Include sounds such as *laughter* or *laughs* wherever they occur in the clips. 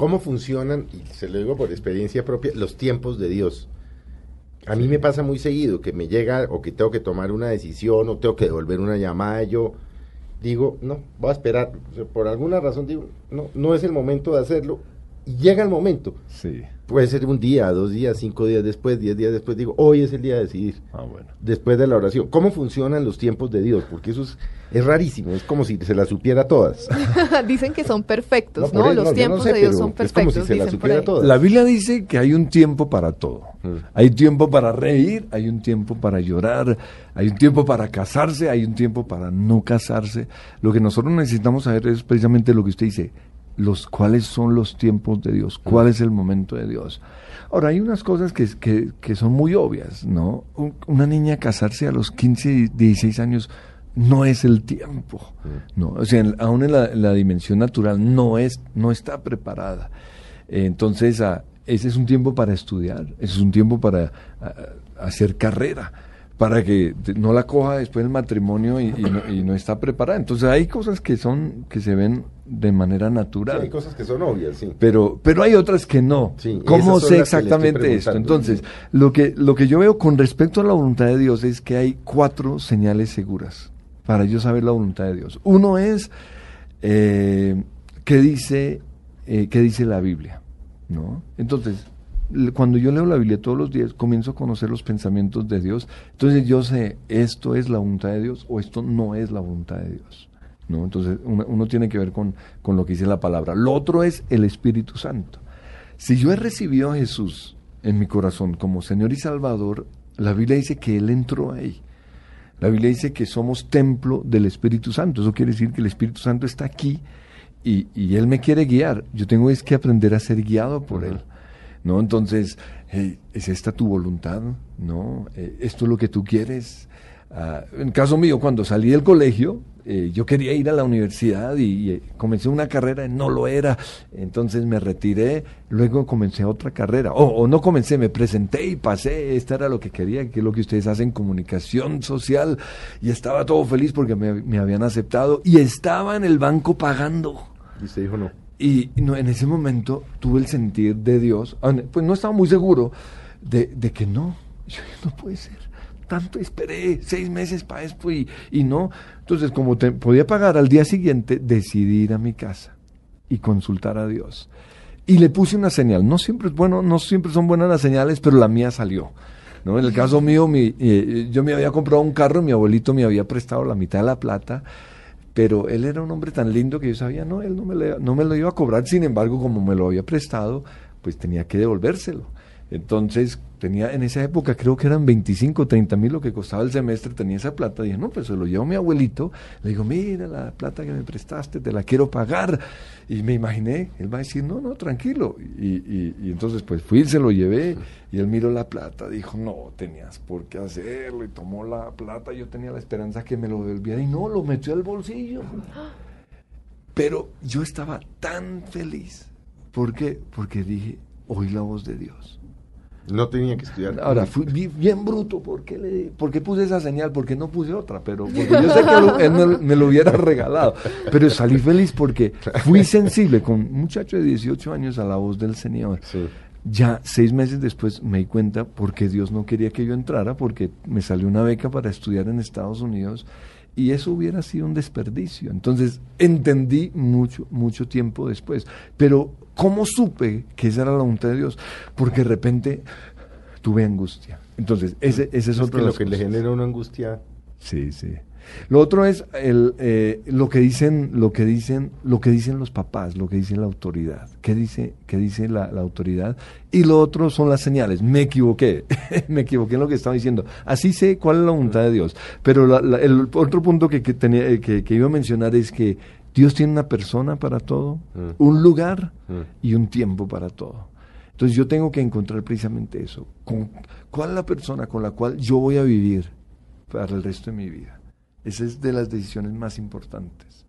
¿Cómo funcionan, y se lo digo por experiencia propia, los tiempos de Dios? A mí me pasa muy seguido que me llega o que tengo que tomar una decisión o tengo que devolver una llamada. Yo digo, no, voy a esperar. por alguna razón digo, no, no es el momento de hacerlo. Y llega el momento. Sí. Puede ser un día, dos días, cinco días después, diez días después. Digo, hoy es el día de decidir. Ah, bueno. Después de la oración. ¿Cómo funcionan los tiempos de Dios? Porque eso es, es rarísimo. Es como si se las supiera todas. *laughs* dicen que son perfectos, ¿no? los tiempos de Dios son perfectos. Es como si se las supiera todas. La Biblia dice que hay un tiempo para todo. Mm. Hay tiempo para reír, hay un tiempo para llorar, hay un tiempo para casarse, hay un tiempo para no casarse. Lo que nosotros necesitamos saber es precisamente lo que usted dice los cuáles son los tiempos de Dios, cuál es el momento de Dios. Ahora, hay unas cosas que, que, son muy obvias, ¿no? Una niña casarse a los 15, 16 años no es el tiempo, ¿no? O sea, aún en la, dimensión natural no, es, no está preparada. Entonces, ah, ese es un tiempo para estudiar, ese es un tiempo para ah, hacer carrera para que no la coja después del matrimonio y, no, está preparada. Entonces hay cosas que son que se ven de manera natural. hay cosas que son obvias, sí. Pero pero hay otras que no. ¿Cómo sé exactamente esto? Entonces, lo que lo que yo veo con respecto a la voluntad de Dios es que hay cuatro señales seguras para yo saber la voluntad de Dios. Uno es eh, qué dice eh, qué dice la Biblia, ¿no? Entonces, cuando yo leo la Biblia todos los días, comienzo a conocer los pensamientos de Dios. Entonces yo sé, esto es la voluntad de Dios o esto no es la voluntad de Dios. ¿No? Entonces uno, tiene que ver con, con, lo que dice la palabra. Lo otro es el Espíritu Santo. Si yo he recibido a Jesús en mi corazón como Señor y Salvador, la Biblia dice que Él entró ahí. La Biblia dice que somos templo del Espíritu Santo. Eso quiere decir que el Espíritu Santo está aquí y, y Él me quiere guiar. Yo tengo es que aprender a ser guiado por Él. ¿no? Entonces, ¿es esta tu voluntad? ¿No? Eh, ¿Esto es lo que tú quieres? Ah, en caso mío, cuando salí del colegio, eh, yo quería ir a la universidad y, eh, comencé una carrera, no lo era, entonces me retiré, luego comencé otra carrera, o, no comencé, me presenté y pasé, esta era lo que quería, que es lo que ustedes hacen, comunicación social, y estaba todo feliz porque me, me habían aceptado y estaba en el banco pagando. Y usted dijo no. Y no, en ese momento tuve el sentir de Dios, ah, pues no estaba muy seguro de, que no, yo, no puede ser. Tanto esperé seis meses para esto y, y no. Entonces, como te, podía pagar al día siguiente, decidí ir a mi casa y consultar a Dios. Y le puse una señal. No siempre es bueno, no siempre son buenas las señales, pero la mía salió. ¿no? En el caso mío, mi, eh, yo me había comprado un carro, mi abuelito me había prestado la mitad de la plata pero él era un hombre tan lindo que yo sabía, no, él no me, no me lo iba a cobrar, sin embargo, como me lo había prestado, pues tenía que devolvérselo. Entonces, tenía en esa época, creo que eran 25, 30 mil lo que costaba el semestre, tenía esa plata. Dije, no, pues se lo llevo a mi abuelito. Le digo, mira la plata que me prestaste, te la quiero pagar. Y me imaginé, él va a decir, no, no, tranquilo. Y, y, entonces, pues fui, se lo llevé y él miró la plata. Dijo, no, tenías por qué hacerlo. Y tomó la plata. Yo tenía la esperanza que me lo devolviera y no, lo metió al bolsillo. Pero yo estaba tan feliz. ¿Por qué? Porque dije, oí la voz de Dios. No tenía que estudiar. Ahora, fui bien bruto. ¿Por qué, le, puse esa señal? Porque no puse otra, pero porque yo sé que él me, lo hubiera regalado. Pero salí feliz porque fui sensible con un muchacho de 18 años a la voz del Señor. Ya seis meses después me di cuenta porque Dios no quería que yo entrara, porque me salió una beca para estudiar en Estados Unidos y eso hubiera sido un desperdicio. Entonces entendí mucho, mucho tiempo después. Pero ¿cómo supe que esa era la voluntad de Dios? Porque de repente tuve angustia. Entonces, ese, ese es, otro lo que le genera una angustia. Sí, sí. Lo otro es el, eh, lo que dicen, lo que dicen, lo que dicen los papás, lo que dice la autoridad. ¿Qué dice, qué dice la, autoridad? Y lo otro son las señales. Me equivoqué, *laughs* me equivoqué en lo que estaba diciendo. Así sé cuál es la voluntad de Dios. Pero el otro punto que, tenía, eh, que, iba a mencionar es que Dios tiene una persona para todo, mm. un lugar mm. y un tiempo para todo. Entonces yo tengo que encontrar precisamente eso. ¿Cuál es la persona con la cual yo voy a vivir para el resto de mi vida? Esa es de las decisiones más importantes.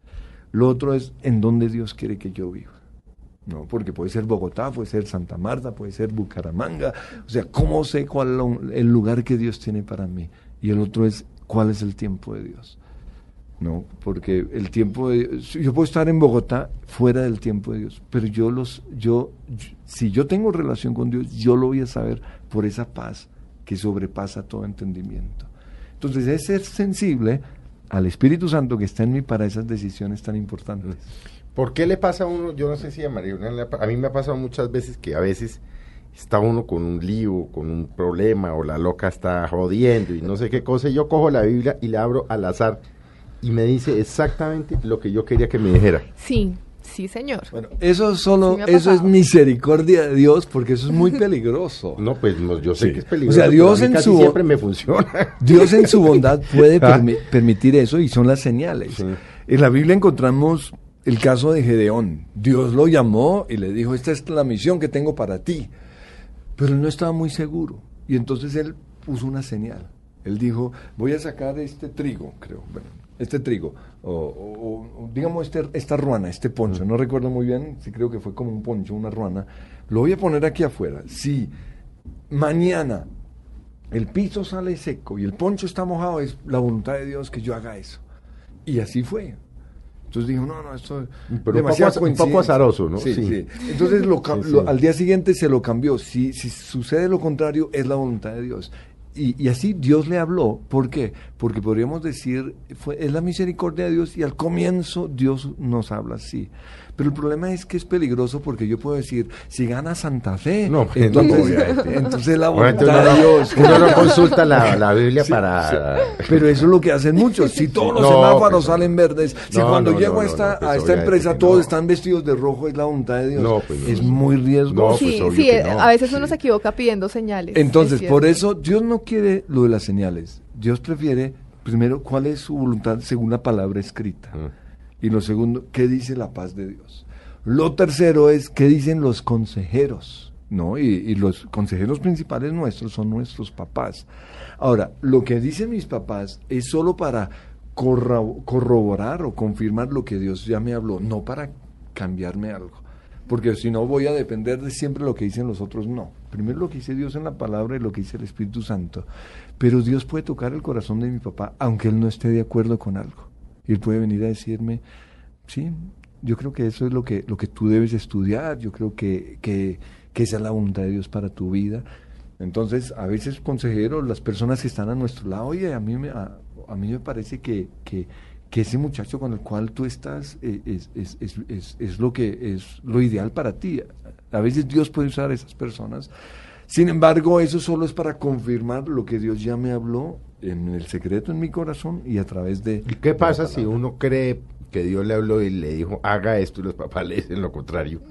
Lo otro es en dónde Dios quiere que yo viva. No, porque puede ser Bogotá, puede ser Santa Marta, puede ser Bucaramanga. O sea, ¿cómo sé cuál el lugar que Dios tiene para mí? Y el otro es cuál es el tiempo de Dios. ¿no? Porque el tiempo de yo puedo estar en Bogotá fuera del tiempo de Dios, pero yo los yo si yo tengo relación con Dios, yo lo voy a saber por esa paz que sobrepasa todo entendimiento. Entonces, es ser sensible al Espíritu Santo que está en mí para esas decisiones tan importantes. ¿Por qué le pasa a uno? Yo no sé si a María a mí me ha pasado muchas veces que a veces está uno con un lío, con un problema, o la loca está jodiendo y no sé qué cosa, y yo cojo la Biblia y la abro al azar y me dice exactamente lo que yo quería que me dijera. Sí, sí, señor. Bueno, eso solo, eso es misericordia de Dios, porque eso es muy *laughs* peligroso. No, pues yo sé que es peligroso. O sea, Dios en su siempre me funciona. *laughs* Dios en su bondad puede *laughs* ah. permitir eso y son las señales. En la Biblia encontramos el caso de Gedeón. Dios lo llamó y le dijo, esta es la misión que tengo para ti. Pero él no estaba muy seguro. Y entonces él puso una señal. Él dijo, voy a sacar este trigo, creo, bueno, este trigo, o, digamos este, esta ruana, este poncho, no recuerdo muy bien, si creo que fue como un poncho, una ruana, lo voy a poner aquí afuera. Si mañana el piso sale seco y el poncho está mojado, es la voluntad de Dios que yo haga eso. Y así fue. Entonces dijo, no, no, esto es demasiado un poco, azaroso, ¿no? Sí, sí. Entonces al día siguiente se lo cambió. Si, si sucede lo contrario, es la voluntad de Dios. Y, y, así Dios le habló. ¿Por qué? Porque podríamos decir, fue, es la misericordia de Dios y al comienzo Dios nos habla así. Pero el problema es que es peligroso porque yo puedo decir, si gana Santa Fe, no, entonces, entonces la voluntad de Dios. Uno no consulta la, Biblia para... pero eso es lo que hacen muchos. Si todos los semáforos salen verdes, si cuando llego a esta, a esta empresa todos están vestidos de rojo, es la voluntad de Dios. Pues es muy riesgoso. sí, sí a veces uno se equivoca pidiendo señales. Entonces, por eso Dios no quiere lo de las señales. Dios prefiere, primero, cuál es su voluntad según la palabra escrita. Ah. Y lo segundo, ¿qué dice la paz de Dios? Lo tercero es, ¿qué dicen los consejeros? ¿No? Y, los consejeros principales nuestros son nuestros papás. Ahora, lo que dicen mis papás es solo para corroborar o confirmar lo que Dios ya me habló, no para cambiarme algo. Porque si no voy a depender de siempre lo que dicen los otros, no. Primero lo que dice Dios en la palabra y lo que dice el Espíritu Santo. Pero Dios puede tocar el corazón de mi papá, aunque él no esté de acuerdo con algo. Y él puede venir a decirme, sí, yo creo que eso es lo que, lo que tú debes estudiar, yo creo que, que, esa es la voluntad de Dios para tu vida. Entonces, a veces, consejeros, las personas que están a nuestro lado, oye, a mí me, a, mí me parece que, que, ese muchacho con el cual tú estás eh, es, es, es, es, lo que es lo ideal para ti. A veces Dios puede usar a esas personas. Sin embargo, eso solo es para confirmar lo que Dios ya me habló en el secreto en mi corazón y a través de... ¿Y qué pasa si uno cree que Dios le habló y le dijo, haga esto y los papás *laughs* le dicen lo contrario?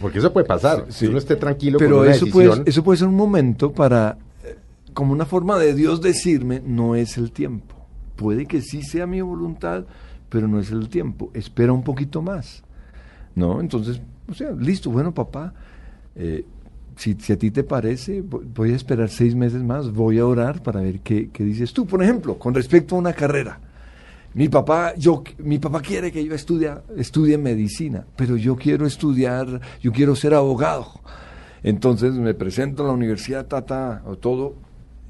Porque eso puede pasar, si uno esté tranquilo Pero eso puede, eso puede ser un momento para, eh, como una forma de Dios decirme, no es el tiempo. Puede que sí sea mi voluntad, pero no es el tiempo. Espera un poquito más. ¿No? Entonces, o sea, listo, bueno, papá, eh, si, a ti te parece, voy a esperar seis meses más, voy a orar para ver qué, dices tú. Por ejemplo, con respecto a una carrera. Mi papá, yo, mi papá quiere que yo estudie, estudie medicina, pero yo quiero estudiar, yo quiero ser abogado. Entonces me presento a la universidad, tata, o todo,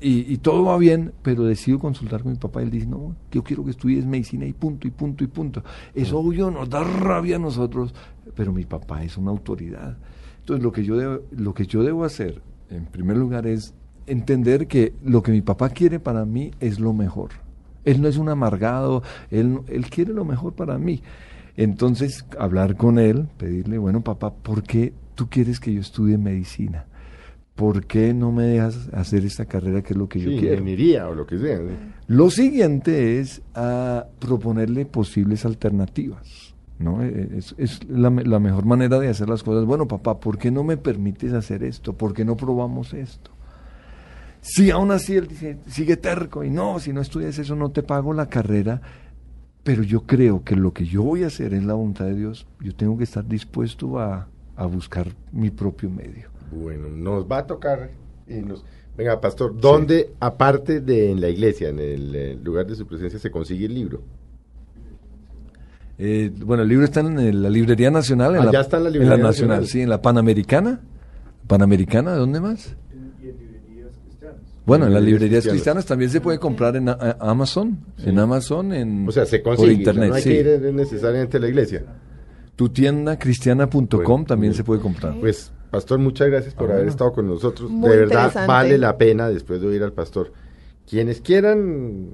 y, todo va bien, pero decido consultar con mi papá. Y él dice, no, yo quiero que estudies medicina y punto, y punto, y punto. Es obvio, nos da rabia a nosotros, pero mi papá es una autoridad. Entonces, lo que yo debo, lo que yo debo hacer, en primer lugar, es entender que lo que mi papá quiere para mí es lo mejor. Él no es un amargado, él, él quiere lo mejor para mí. Entonces, hablar con él, pedirle, bueno, papá, ¿por qué tú quieres que yo estudie medicina? ¿Por qué no me dejas hacer esta carrera que es lo que yo quiero? Ingeniería o lo que sea. Lo siguiente es a proponerle posibles alternativas. ¿No? Eh, es, la, mejor manera de hacer las cosas. Bueno, papá, ¿por qué no me permites hacer esto? ¿Por qué no probamos esto? Si aún así él dice, sigue terco y no, si no estudias eso no te pago la carrera, pero yo creo que lo que yo voy a hacer es la voluntad de Dios, yo tengo que estar dispuesto a, buscar mi propio medio. Bueno, nos va a tocar y nos... Venga, pastor, ¿dónde, aparte de en la iglesia, en el eh, lugar de su presencia, se consigue el libro? Eh, bueno, el libro está en la Librería Nacional. En ah, la, está en la Librería en la Nacional, sí, en la Panamericana. ¿Panamericana? ¿De dónde más? Y en librerías cristianas. Bueno, en las librerías cristianas, también se puede comprar en Amazon, en Amazon, en o sea, se consigue, por internet. no hay que ir necesariamente a la iglesia. Tu tienda cristiana.com también se puede comprar. Pues, pastor, muchas gracias por ah, haber estado con nosotros. de verdad, vale la pena después de oír al pastor. Quienes quieran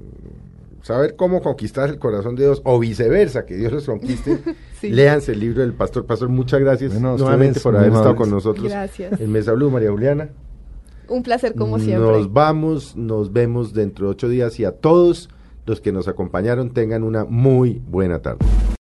saber cómo conquistar el corazón de Dios o viceversa, que Dios los conquiste, *laughs* léanse el libro del pastor. Pastor, muchas gracias nuevamente por haber estado con nosotros. Gracias. En Mesa Blue, María Juliana. Un placer como siempre. Nos vamos, nos vemos dentro de ocho días y a todos los que nos acompañaron tengan una muy buena tarde.